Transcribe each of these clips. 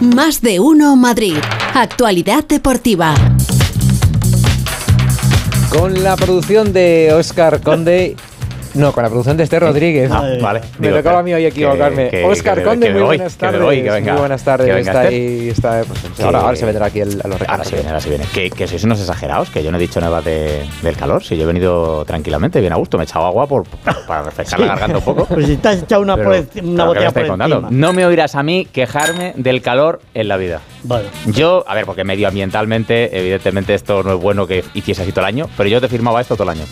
Más de uno Madrid. Actualidad deportiva. Con la producción de Oscar Conde no, con la producción de este Rodríguez. Ah, vale. Me tocaba a mí hoy equivocarme. Que, Oscar Conde, muy buenas tardes. Voy, que venga, muy buenas tardes. está ahí, está, pues, ahora, ahora, se vendrá aquí el, a los Ahora se viene, ahora se viene. Que, que sois unos exagerados, que yo no he dicho nada de, del calor. Si yo he venido tranquilamente, bien a gusto. Me he echado agua por, para refrescar la garganta un poco. Pues si te has echado una, Pero, por, una botella por contando? No me oirás a mí quejarme del calor en la vida. Vale. Yo, a ver, porque medioambientalmente, evidentemente esto no es bueno que hiciese así todo el año, pero yo te firmaba esto todo el año.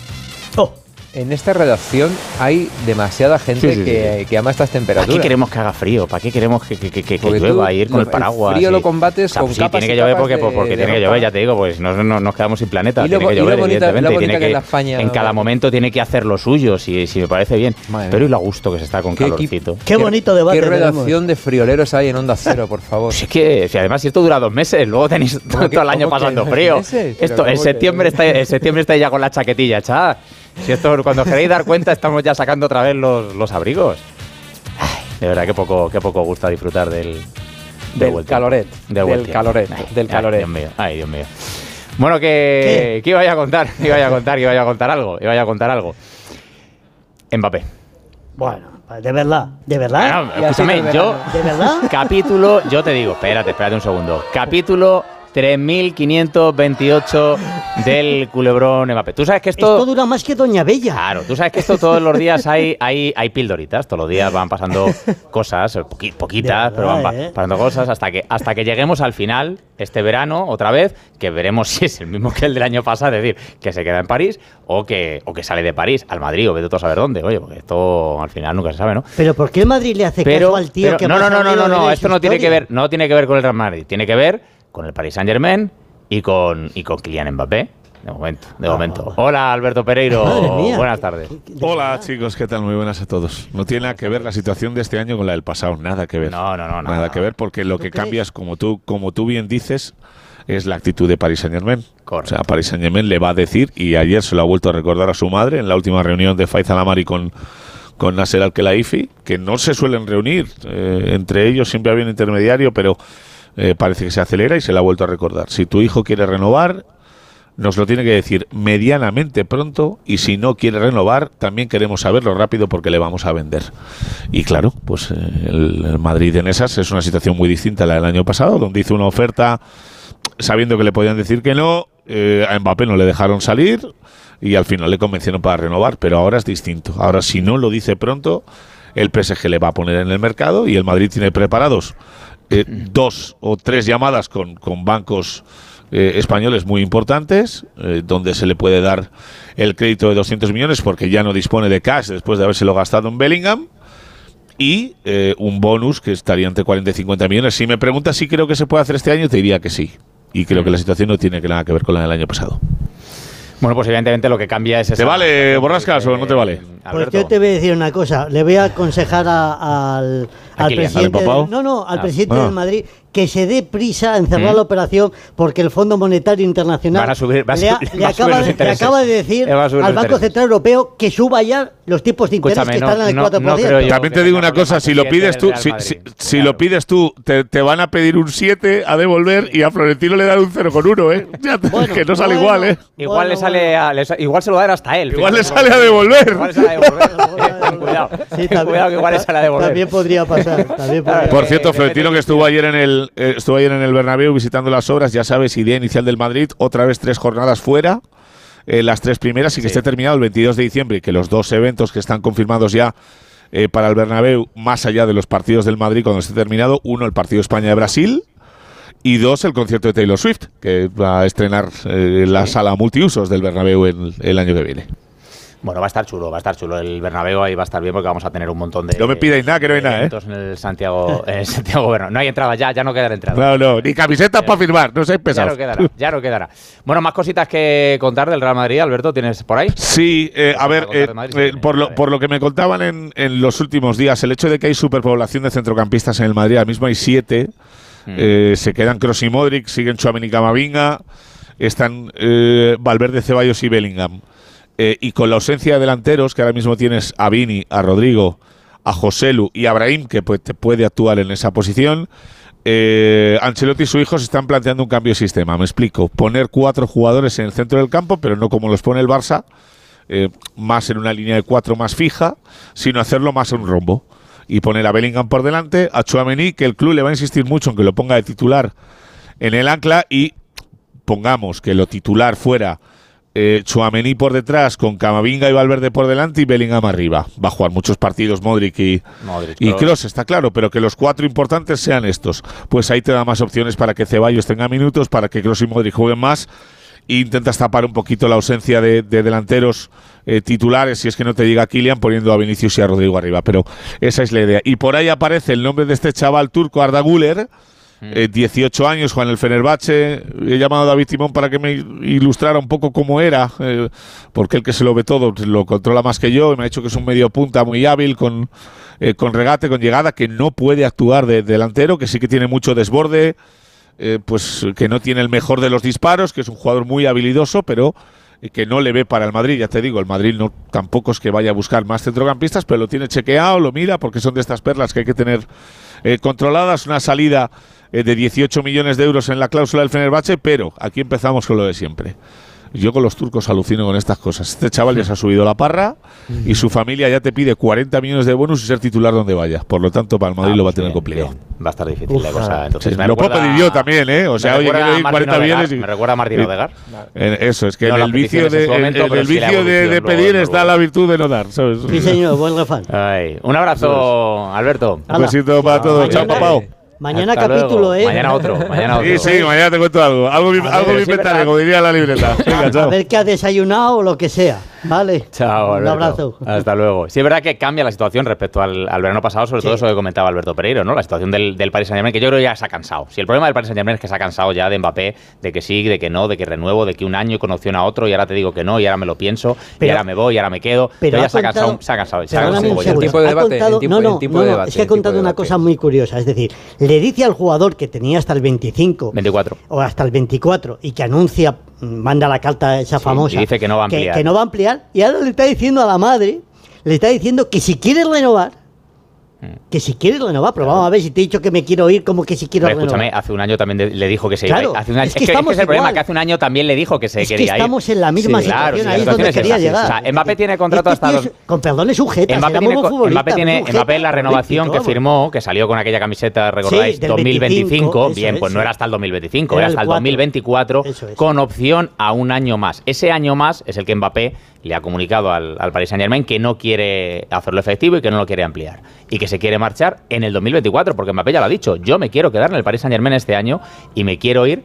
Oh. En esta redacción hay demasiada gente Sí, sí, que, que ama estas ¿Para temperaturas. qué queremos que haga frío? ¿Para qué queremos que, que, que, llueva? Ir con el el paraguas. frío y- lo combates con sí, capas tiene que llover porque, de- porque de tiene que llover, ya te digo, pues no, no- nos quedamos sin planeta. Y lo tiene que y lo llover, bonita- evidentemente. lo tiene que la España, en cada momento tiene que hacer lo suyo, si, si me parece bien. Madre Pero y lo a gusto que se está con ¿Qué calorcito. Qué bonito debate ¿Qué tenemos. redacción de frioleros hay en Onda Cero, por favor? Si es que, si además, si esto dura dos meses, luego tenéis todo, ¿Cómo que- el año pasando frío. Esto, en ¿cómo que- septiembre, está, en ya con la chaquetilla echada. Si esto, cuando queréis dar cuenta, estamos ya sacando otra vez los, los abrigos. Ay, de verdad, que poco, que poco gusta disfrutar del, Del tiempo. caloret, del tiempo. caloret, Ay, del ay, caloret. Dios mío, ay, Dios mío. Bueno, que, que iba a contar, iba a contar, iba a contar algo, iba a contar algo. Mbappé. Bueno, de verdad, de verdad. Bueno, escúchame, yo, ¿De verdad? Capítulo, yo te digo, espérate, espérate un segundo. Capítulo 3528 del culebrón Mbappé. Tú sabes que esto... Esto dura más que Doña Bella. Claro, tú sabes que esto todos los días hay, hay, hay pildoritas, todos los días van pasando cosas, poqui- poquitas, pero van pa- ¿eh? pasando cosas hasta que, hasta que lleguemos al final, este verano, otra vez, que veremos si es el mismo que el del año pasado, es decir, que se queda en París o que, o que sale de París al Madrid o vete tú a saber dónde, oye, porque esto al final nunca se sabe, ¿no? Pero ¿por qué el Madrid le hace Pero, caso al tío pero- que no, no, no, no, no, no, esto no tiene que ver, no tiene que ver con el Real Madrid, tiene que ver con el Paris Saint Germain y con, y con Kylian Mbappé. De momento, de Ah, momento. Hola, Alberto Pereiro. Buenas tardes. Hola chicos, ¿qué tal? Muy buenas a todos. No tiene nada que ver la situación de este año con la del pasado, nada que ver. No, no, no, Nada no. que ver porque lo que crees? cambia es como tú, como tú bien dices, es la actitud de Paris Saint Germain. Correcto. O sea, Paris Saint Germain le va a decir, y ayer se lo ha vuelto a recordar a su madre en la última reunión de Faisal Amari con, con Nasser Al-Khelaifi, que no se suelen reunir. eh, entre ellos siempre había un intermediario, pero eh, parece que se acelera y se le ha vuelto a recordar. Si tu hijo quiere renovar, nos lo tiene que decir medianamente pronto y si no quiere renovar, también queremos saberlo rápido porque le vamos a vender. Y claro, pues eh, el, el Madrid en esas es una situación muy distinta a la del año pasado, donde hizo una oferta sabiendo que le podían decir que no, eh, a Mbappé no le dejaron salir y al final le convencieron para renovar, pero ahora es distinto. Ahora si no lo dice pronto, el PSG le va a poner en el mercado y el Madrid tiene preparados eh, dos o tres llamadas con, con bancos eh, españoles muy importantes, eh, donde se le puede dar el crédito de 200 millones porque ya no dispone de cash después de habérselo gastado en Bellingham. Y eh, un bonus que estaría entre 40 y 50 millones. Si me preguntas si creo que se puede hacer este año, te diría que sí. Y creo que la situación no tiene que nada que ver con la del año pasado. Bueno, pues evidentemente lo que cambia es esa- ¿Te vale, Borrascas, o no te vale? Pues Alberto. yo te voy a decir una cosa. Le voy a aconsejar a- al, ¿A al presidente. ¿Al empapado? del- no, no, al Ah. presidente Ah. del Madrid que se dé prisa en cerrar ¿Mm? la operación porque el Fondo Monetario Internacional le, acaba, de, de decir subir al Banco intereses. Central Europeo que suba ya los tipos de interés Escúchame, que no- están en el no- 4%. no yo- También te digo una cosa, si lo pides tú, si, si- Madrid. si Claro. lo pides tú, te, te van a pedir un 7 a devolver y a Florentino le dan un 0 con 1, ¿eh? Bueno, que no sale bueno, igual, ¿eh? Igual Bueno, le sale bueno. a- le igual se lo dan hasta él. Igual le fíjate. sale a devolver. Igual le sale a devolver. Cuidado que igual le sale a devolver. También podría pasar. Por cierto, Florentino que estuvo ayer en el eh, estuvo ayer en el Bernabéu visitando las obras, ya sabes, idea inicial del Madrid, otra vez tres jornadas fuera, eh, las tres primeras y que Sí. esté terminado el 22 de diciembre y que los dos eventos que están confirmados ya eh, para el Bernabéu, más allá de los partidos del Madrid cuando esté terminado, uno el partido España de Brasil y dos el concierto de Taylor Swift que va a estrenar eh, la sala multiusos del Bernabéu el, el año que viene. Bueno, va a estar chulo, va a estar chulo el Bernabéu ahí va a estar bien porque vamos a tener un montón de No me pidáis nada, que no hay nada, ¿eh? en el Santiago en el Santiago Bernabéu. No hay entradas ya, ya no quedan entradas. No, no, ni camisetas para firmar, no seáis Ya pesados. no quedará, ya no quedará. Bueno, más cositas que contar del Real Madrid, Alberto, ¿tienes por ahí? Sí, eh, a Vamos a ver, eh, Madrid, eh, por, lo, por lo que me contaban en, en los últimos días, el hecho de que hay superpoblación de centrocampistas en el Madrid, ahora mismo hay siete, Mm. eh, se quedan Kroos y Modric, siguen Chouameni y Camavinga, están Valverde, Ceballos y Bellingham. Eh, y con la ausencia de delanteros, que ahora mismo tienes a Vini, a Rodrigo, a Joselu y a Abrahim, que pues, te puede actuar en esa posición, eh, Ancelotti y su hijo se están planteando un cambio de sistema. Me explico. Poner cuatro jugadores en el centro del campo, pero no como los pone el Barça, eh, más en una línea de cuatro más fija, sino hacerlo más en un rombo. Y poner a Bellingham por delante, a Chouameni, que el club le va a insistir mucho en que lo ponga de titular en el ancla y pongamos que lo titular fuera eh, Chouameni por detrás, con Camavinga y Valverde por delante y Bellingham arriba. Va a jugar muchos partidos Modric y, Modric, y claro. Kroos, está claro, pero que los cuatro importantes sean estos. Pues ahí te da más opciones para que Ceballos tenga minutos, para que Kroos y Modric jueguen más. E intentas tapar un poquito la ausencia de, de delanteros eh, titulares, si es que no te llega Kylian, poniendo a Vinicius y a Rodrigo arriba. Pero esa es la idea. Y por ahí aparece el nombre de este chaval turco, Arda Güler, eh, 18 años, Juan el Fenerbahce. He llamado a David Timón para que me ilustrara un poco cómo era, eh, porque el que se lo ve todo lo controla más que yo. Y me ha dicho que es un medio punta muy hábil, con, eh, con regate, con llegada, que no puede actuar de delantero, que sí que tiene mucho desborde, eh, pues que no tiene el mejor de los disparos, que es un jugador muy habilidoso, pero que no le ve para el Madrid, ya te digo, el Madrid no tampoco es que vaya a buscar más centrocampistas, pero lo tiene chequeado, lo mira, porque son de estas perlas que hay que tener eh, controladas, una salida eh, de 18 millones de euros en la cláusula del Fenerbahce, pero aquí empezamos con lo de siempre. Yo con los turcos alucino con estas cosas. Este chaval ya se ha subido la parra y su familia ya te pide 40 millones de bonus y ser titular donde vaya. Por lo tanto, para el Madrid Ah, lo va a pues tener bien, complicado. bien. Va a estar difícil la cosa. Entonces, Sí, me lo puedo pedir yo también, ¿eh? O sea, oye, quiero a ir Martín 40 Odegaard, millones y- Me recuerda a Martín. Eh, eso, es que No en el vicio, de, momento, en- en el vicio de, pedir luego. está la virtud de no dar, ¿sabes? Sí, señor, buen refán. Un abrazo, Alberto. Un besito para todos. Chao, papá. Mañana Hasta capítulo, luego. ¿eh? Mañana otro, mañana otro. Sí, sí, mañana te cuento algo. Algo, A ver, algo como diría la libreta. Venga, A chao. ver qué ha desayunado o lo que sea. Vale. Chao, Un Alberto. abrazo. Hasta luego. Sí, es verdad que cambia la situación respecto al, al verano pasado, sobre Sí. todo eso que comentaba Alberto Pereiro, ¿no? La situación del, del Paris Saint-Germain, que yo creo que ya se ha cansado. Si el problema del Paris Saint-Germain es que se ha cansado ya de Mbappé, de que sí, de que no, de que renuevo, de que un año con opción a otro y ahora te digo que no, y ahora me lo pienso, y Pero- ahora me voy, y ahora me quedo. Pero Pero ya se ha cansado, se ha cansado. Se ha cansado un un segundo. poquito. tipo de Ha debate, contado- el tipo- no, no, el tipo no, de debate, es que ha contado una cosa muy curiosa. Es decir, le dice al jugador que tenía hasta el 25 24. o hasta el 24 y que anuncia, manda la carta esa Sí, famosa. y dice que no va a ampliar. Que, no va a ampliar. Y ahora le está diciendo a la madre, le está diciendo que si quiere renovar, que si quiere renovar, pero vamos a ver si te he dicho que me quiero ir, como que si quiero Pero renovar. escúchame, hace un año también le dijo que se Claro, iba. Hace un año, es que estamos es el problema, que hace un año también le dijo que se es que quería ir. estamos en la misma Sí, claro, situación, sí, ahí la es donde quería llegar. O sea, Mbappé tiene contrato Este hasta dos- es- Con perdón, es un jeta. Mbappé tiene, Mbappé, tiene, la renovación que firmó, que salió con aquella camiseta, recordáis, Sí, del 2025, 25, bien, pues es, no era hasta el 2025, Era hasta el 4. 2024, Eso es. con opción a un año más. Ese año más es el que Mbappé le ha comunicado al, al Paris Saint Germain que no quiere hacerlo efectivo y que no lo quiere ampliar. Y que se quiere marchar en el 2024, porque Mbappé ya lo ha dicho, yo me quiero quedar en el Paris Saint Germain este año y me quiero ir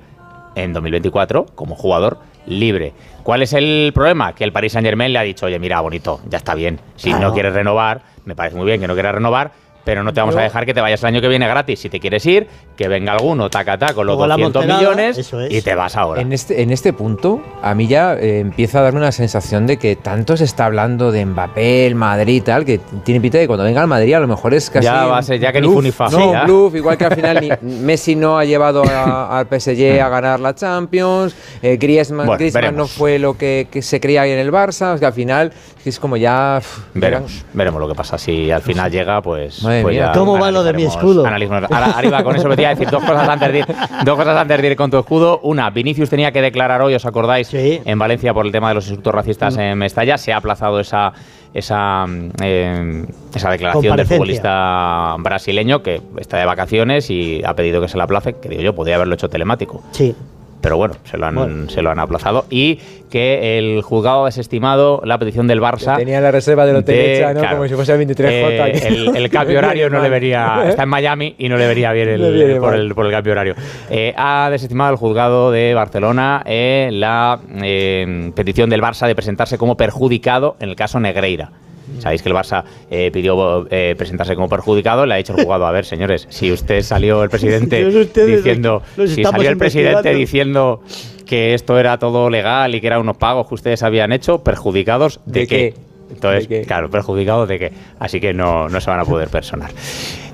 en 2024 como jugador libre. ¿Cuál es el problema? Que el Paris Saint Germain le ha dicho, oye, mira, bonito, ya está bien. Si Claro. no quieres renovar, me parece muy bien que no quieras renovar, pero no te vamos a dejar que te vayas el año que viene gratis. Si te quieres ir, que venga alguno, taca, taca, con los Luego la 200 montelada, millones eso es. y te vas ahora. En este, en este punto, a mí ya eh, empieza a darme una sensación de que tanto se está hablando de Mbappé, el Madrid y tal, que tiene pinta de que cuando venga al Madrid a lo mejor es casi. Ya va a ser- ya que ni bluff, fu ni fa, No, bluff, igual que al final ni- Messi no ha llevado a- al PSG a ganar la Champions, eh, Griezmann, Bueno, Griezmann no fue lo que, que se creía en el Barça, o sea, que al final es como ya. pff, Veremos, veremos lo que pasa. Si al final llega, pues. Madre pues mía. ya ¿Cómo va lo de mi escudo? Ahora, arriba, con eso me te iba a decir dos cosas antes de ir, dos cosas antes de ir con tu escudo. Una, Vinicius tenía que declarar hoy, ¿os acordáis? Sí. En Valencia por el tema de los insultos racistas en Mestalla. Se ha aplazado esa. Esa, eh, esa declaración del futbolista brasileño que está de vacaciones y ha pedido que se la aplace, que digo yo, podría haberlo hecho telemático. Sí. Pero bueno, se lo han, Bueno. se lo han aplazado. Y que el juzgado ha desestimado la petición del Barça. Tenía la reserva del hotel de- hecha, ¿no? claro, Como si fuese el 23J. eh, el, el cambio horario no le vería. Está en Miami y no le vería bien el, por, el, por el cambio horario. Eh, ha desestimado el juzgado de Barcelona eh, la eh, petición del Barça de presentarse como perjudicado en el caso Negreira. Sabéis que el Barça eh, pidió eh, presentarse como perjudicado, le ha dicho el juzgado, a ver, señores, si usted salió el presidente diciendo, si salió el presidente diciendo que esto era todo legal y que eran unos pagos que ustedes habían hecho, perjudicados de, ¿De qué? qué? Entonces, ¿De qué? claro, perjudicados de qué. Así que no, no se van a poder personar.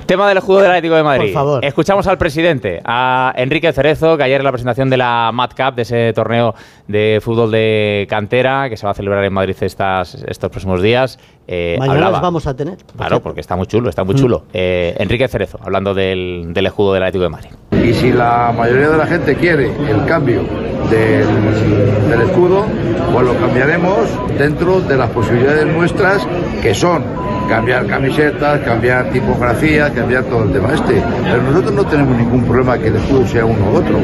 Tema del escudo del Atlético de Madrid. Por favor. Escuchamos al presidente, a Enrique Cerezo, que ayer en la presentación de la Mad Cup, de ese torneo de fútbol de cantera, que se va a celebrar en Madrid estas, estos próximos días. eh, Mañana hablaba- los vamos a tener. por Claro, cierto. porque está muy chulo, está muy chulo. Eh, Enrique Cerezo, hablando del, del escudo del Atlético de Madrid. Y si la mayoría de la gente quiere el cambio del, del escudo, pues lo cambiaremos dentro de las posibilidades nuestras, que son cambiar camisetas, cambiar tipografía, cambiar todo el tema este. Pero nosotros no tenemos ningún problema que el escudo sea uno u otro.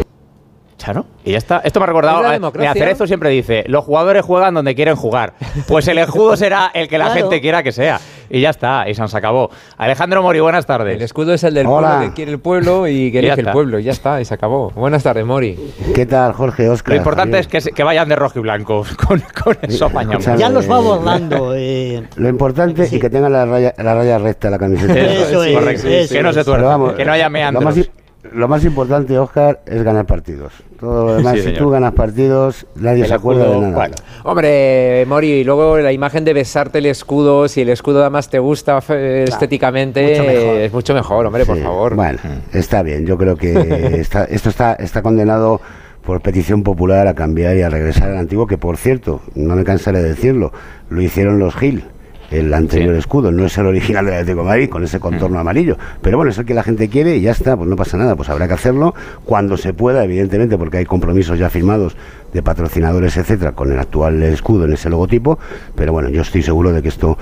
Claro. Y ya está. Esto me ha recordado. Es mira, Cerezo siempre dice: los jugadores juegan donde quieren jugar. Pues el escudo será el que la Claro. gente quiera que sea. Y ya está. Y se nos acabó. Alejandro Mori, buenas tardes. El escudo es el del Hola. pueblo que quiere el pueblo y que elige el pueblo. Y ya está, y se acabó. Buenas tardes, Mori. ¿Qué tal, Jorge, Oscar? Lo importante es que, se- que vayan de rojo y blanco. Con, con eso escucha, Ya los va Eh, abordando. eh, Lo importante es que tenga la raya, la raya recta la camiseta. Eso es, correcto. que no se tuerza. vamos, que no haya meandros. Lo más importante, Oscar, es ganar partidos. Todo lo demás, Sí, si señor. tú ganas partidos, nadie El se acuerda escudo, de nada. bueno. Hombre, Mori, y luego la imagen de besarte el escudo, si el escudo además te gusta fe- estéticamente, mucho es mucho mejor, hombre, por Sí, favor. Bueno, está bien. Yo creo que está- esto está, está condenado por petición popular a cambiar y a regresar al antiguo, que por cierto, no me cansaré de decirlo, lo hicieron los Gil. El anterior Sí. escudo no es el original del Atlético de Madrid con ese contorno amarillo, pero bueno, es el que la gente quiere y ya está, pues no pasa nada, pues habrá que hacerlo cuando se pueda, evidentemente, porque hay compromisos ya firmados de patrocinadores, etcétera, con el actual escudo en ese logotipo, pero bueno, yo estoy seguro de que esto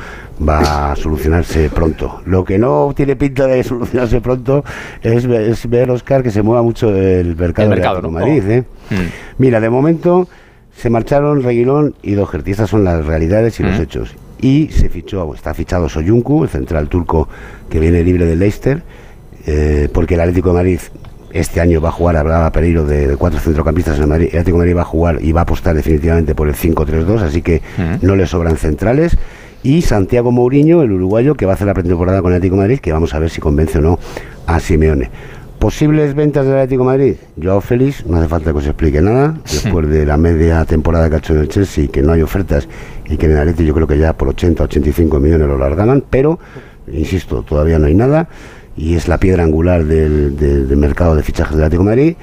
va a solucionarse pronto. Lo que no tiene pinta de solucionarse pronto es, es ver, Oscar, que se mueva mucho el mercado, El del mercado, Atlético ¿no? de Madrid. ¿eh? Mm. Mira, de momento se marcharon Reguilón y Doherty. Estas son las realidades y los Mm. hechos. Y se fichó, está fichado Soyuncu, el central turco que viene libre del Leicester, eh, porque el Atlético de Madrid este año va a jugar, hablaba Pereiro de, de cuatro centrocampistas en Madrid, el Atlético de Madrid va a jugar y va a apostar definitivamente por el 5-3-2, así que no le sobran centrales. Y Santiago Mourinho, el uruguayo, que va a hacer la pretemporada con el Atlético de Madrid, que vamos a ver si convence o no a Simeone. Posibles ventas del Atlético de Madrid, Joao Félix, no hace falta que os explique nada, después de la media temporada que ha hecho en el Chelsea, que no hay ofertas y que en el Atlético yo creo que ya por 80, 85 millones lo largaban, pero, insisto, todavía no hay nada y es la piedra angular del, del- del mercado de fichajes del Atlético de Madrid.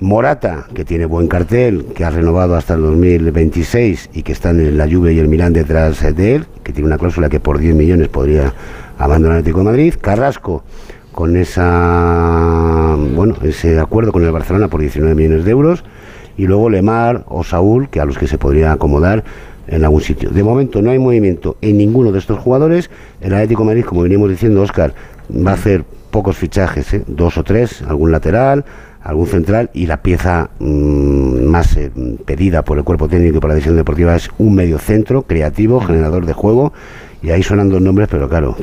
Morata, que tiene buen cartel, que ha renovado hasta el 2026 y que están en la Juve y el Milán detrás de él, que tiene una cláusula que por 10 millones podría abandonar el Atlético de Madrid. Carrasco, con esa bueno ese acuerdo con el Barcelona por 19 millones de euros y luego Lemar o Saúl que a los que se podría acomodar en algún sitio. De momento no hay movimiento en ninguno de estos jugadores. El Atlético de Madrid, como venimos diciendo, Oscar, va a hacer pocos fichajes, ¿eh? dos o tres, algún lateral, algún central y la pieza mm, más eh, pedida por el cuerpo técnico y por la decisión deportiva es un medio centro creativo, generador de juego y ahí suenan dos nombres, pero claro,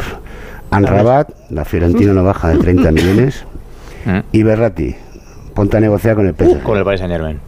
Anrabat, la Fiorentina no baja de 30 millones Mm. y Berratti, ponte a negociar con el PSG. Con el Paris Saint Germain.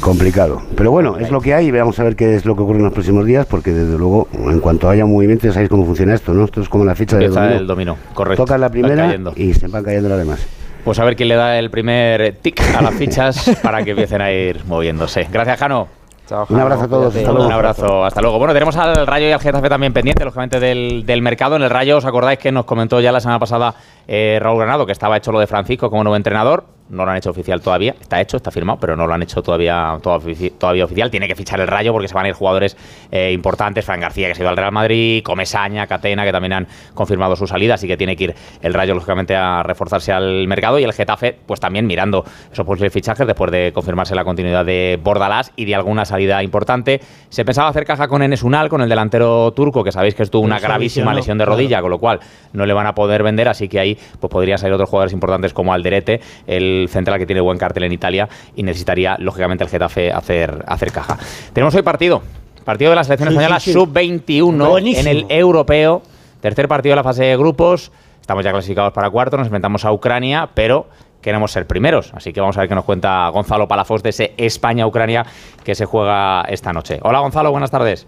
Complicado. Pero bueno, es lo que hay y vamos a ver qué es lo que ocurre en los próximos días, porque desde luego, en cuanto haya movimiento, ya sabéis cómo funciona esto, ¿no? Esto es como la ficha del dominó. el dominó, correcto. Tocas la primera y se van cayendo las demás. Pues a ver quién le da el primer tic a las fichas para que empiecen a ir moviéndose. Gracias, Jano. Chao, Un abrazo a todos, cuídate. hasta luego. Un abrazo, hasta luego. Bueno, tenemos al Rayo y al Getafe también pendiente, lógicamente, del, del mercado. En el Rayo, ¿os acordáis que nos comentó ya la semana pasada eh, Raúl Granado que estaba hecho lo de Francisco como nuevo entrenador? No lo han hecho oficial todavía, está hecho, está firmado, pero no lo han hecho todavía, todav- todavía oficial. Tiene que fichar el Rayo porque se van a ir jugadores eh, importantes. Fran García, que se ha ido al Real Madrid, Comesaña, Catena, que también han confirmado su salida, así que tiene que ir el Rayo, lógicamente, a reforzarse al mercado. Y el Getafe, pues también mirando esos posibles fichajes después de confirmarse la continuidad de Bordalás y de alguna salida importante. Se pensaba hacer caja con Enes Unal, con el delantero turco, que sabéis que estuvo una gravísima lesión de claro. rodilla, con lo cual no le van a poder vender, así que ahí pues podrían salir otros jugadores importantes como Alderete, el central que tiene buen cartel en Italia y necesitaría lógicamente el Getafe hacer, hacer caja. Tenemos hoy partido, partido de la selección española sí, sí. sub-21 Buenísimo. en el europeo, tercer partido de la fase de grupos, estamos ya clasificados para cuarto, nos enfrentamos a Ucrania, pero queremos ser primeros, así que vamos a ver qué nos cuenta Gonzalo Palafos de ese España-Ucrania que se juega esta noche. Hola Gonzalo, buenas tardes.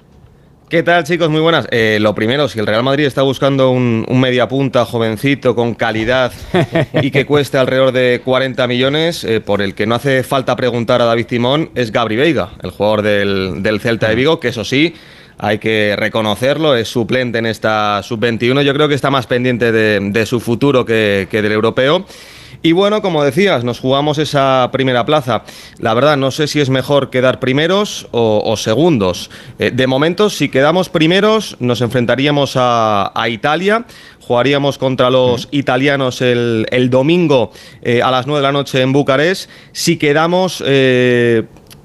¿Qué tal, chicos? Muy buenas. Eh, lo primero, si el Real Madrid está buscando un, un mediapunta jovencito con calidad y que cueste alrededor de 40 millones, eh, por el que no hace falta preguntar a David Timón, es Gabri Veiga, el jugador del, del Celta de Vigo, que eso sí, hay que reconocerlo, es suplente en esta sub-21. Yo creo que está más pendiente de, de su futuro que, que del europeo. Y bueno, como decías, nos jugamos esa primera plaza. La verdad, no sé si es mejor quedar primeros o, o segundos. Eh, de momento, si quedamos primeros, nos enfrentaríamos a, a Italia. Jugaríamos contra los italianos el, el domingo eh, a las 9 de la noche en Bucarest. Si quedamos eh,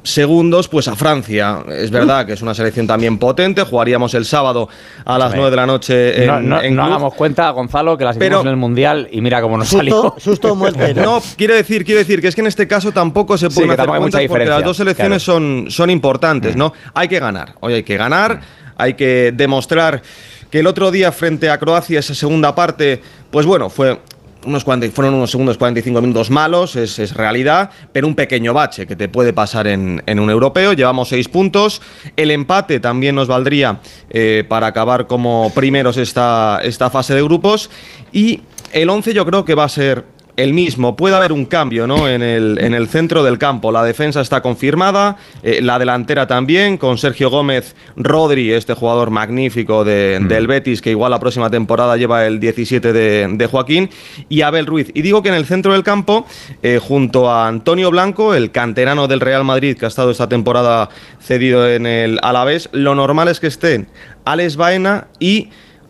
segundos, pues a Francia. Es verdad que es una selección también potente. Jugaríamos el sábado a las 9 de la noche en, no no- en no hagamos cuenta, Gonzalo, que las hicimos en el Mundial y mira cómo nos salió. Susto, susto o muerte. ¿no? Quiero decir, quiero decir que es que en este caso tampoco se Sí, pueden hacer cuentas porque diferencia, las dos selecciones son, son importantes, ¿no? Hay que ganar, hoy hay que ganar, hay que demostrar que el otro día frente a Croacia, esa segunda parte, pues bueno, fue unos 40 fueron unos segundos 45 minutos malos, es, es realidad, pero un pequeño bache que te puede pasar en, en un europeo. Llevamos seis puntos. El empate también nos valdría eh, para acabar como primeros esta, esta fase de grupos. Y el 11 yo creo que va a ser el mismo. Puede haber un cambio ¿no? en, el, en el centro del campo. La defensa está confirmada, eh, la delantera también, con Sergio Gómez, Rodri, este jugador magnífico de- del Betis, que igual la próxima temporada lleva el 17 de, de Joaquín, y Abel Ruiz. Y digo que en el centro del campo, eh, junto a Antonio Blanco, el canterano del Real Madrid, que ha estado esta temporada cedido en el Alavés, lo normal es que estén Alex Baena y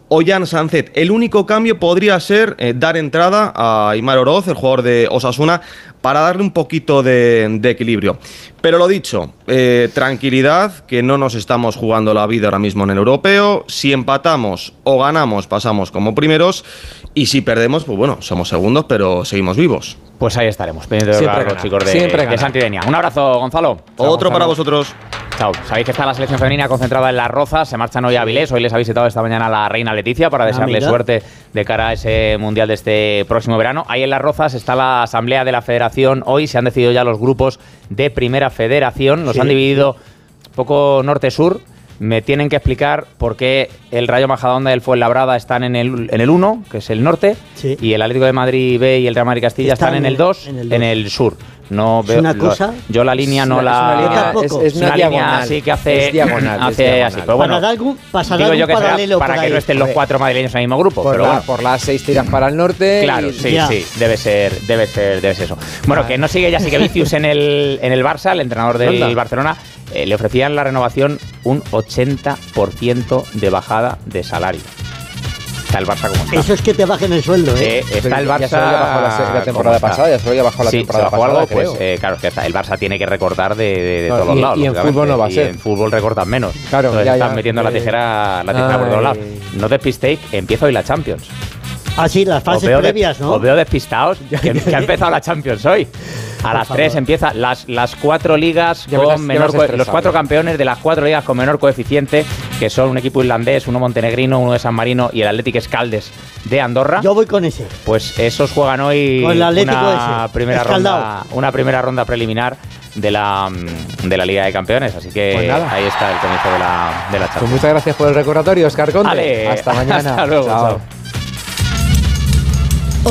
Ollán Sancet. El único cambio podría ser eh, dar entrada a Aymar Oroz, el jugador de Osasuna, para darle un poquito de, de equilibrio. Pero lo dicho, eh, tranquilidad, que no nos estamos jugando la vida ahora mismo en el europeo. Si empatamos o ganamos, pasamos como primeros. Y si perdemos, pues bueno, somos segundos, pero seguimos vivos. Pues ahí estaremos, pendientes de Siempre los chicos de, siempre de. Santidenia. Un abrazo, Gonzalo. Otro para vosotros. Chao. Sabéis que está la selección femenina concentrada en Las Rozas. Se marchan hoy a Avilés. Hoy les ha visitado esta mañana la reina Leticia para desearle mira. suerte de cara a ese mundial de este próximo verano. Ahí en Las Rozas está la asamblea de la federación. Hoy se han decidido ya los grupos de primera federación. Los Sí. han dividido poco norte-sur. Me tienen que explicar por qué el Rayo Majadahonda y el Fuenlabrada están en el, en el 1, que es el norte, Sí. y el Atlético de Madrid B y el Real Madrid Castilla están, en el 2, en el sur. No Es veo, una lo- cosa- yo la línea no Es una- la. es una línea- es- es Es una una así que hace, Es diagonal, hace es diagonal. así. Pero bueno, Para dar algún- pasará digo yo que paralelo para que ahí. no estén los cuatro madrileños en el mismo grupo. Por, pero la, bueno. por las seis tiras para el norte. Claro, y- sí, Ya. sí, debe ser, debe ser, debe ser eso. Bueno, que no sigue ya sigue Vicius en el, en el Barça, el entrenador del. Barcelona, eh, le ofrecían la renovación un 80% de bajada de salario. Está el Barça como está. Eso es que te bajen el sueldo, ¿eh? Eh, está el Ya Barça se lo bajado la la temporada pasada, ya se lo había bajado la Sí, temporada se bajó pasada, algo, pues eh, claro, es que está- el Barça tiene que recortar de, de- de todos y- lados. y en fútbol no va a y ser. en fútbol recortan menos. Claro, Entonces ya, están ya, metiendo la eh, tijera, la tijera por todos lados. No despistéis, empieza hoy la Champions. Ah, sí, las fases veo, de- previas, ¿no? os veo despistados, que, que ha empezado la Champions hoy. A las favor. 3 empieza las, las cuatro ligas Ya con menor los cuatro ya. campeones de las cuatro ligas con menor coeficiente, que son un equipo irlandés, uno montenegrino, uno de San Marino y el Athletic Escaldes de Andorra. Yo voy con ese. Pues esos juegan hoy Con el una ese, primera escaldado. ronda, una primera ronda preliminar de la de la Liga de Campeones, así que Pues nada. ahí está el comienzo de la de la Pues Champions. muchas gracias por el recordatorio, Oscar Conde. Ale, hasta mañana. hasta luego, Chao. chao.